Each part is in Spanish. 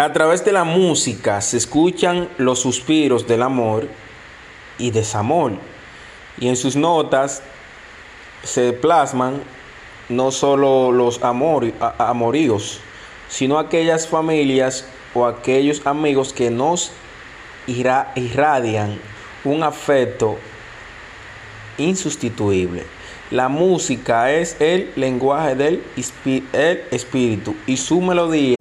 A través de la música se escuchan los suspiros del amor y desamor. Y en sus notas se plasman no solo los amoríos, sino aquellas familias o aquellos amigos que nos ira- irradian un afecto insustituible. La música es el lenguaje del el espíritu y su melodía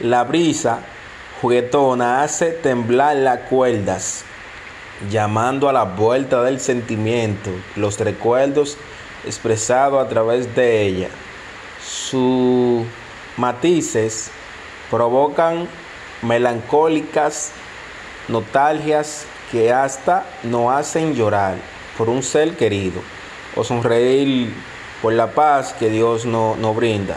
La brisa juguetona hace temblar las cuerdas, llamando a la vuelta del sentimiento, los recuerdos expresados a través de ella. Sus matices provocan melancólicas nostalgias que hasta nos hacen llorar por un ser querido o sonreír por la paz que Dios no- nos brinda.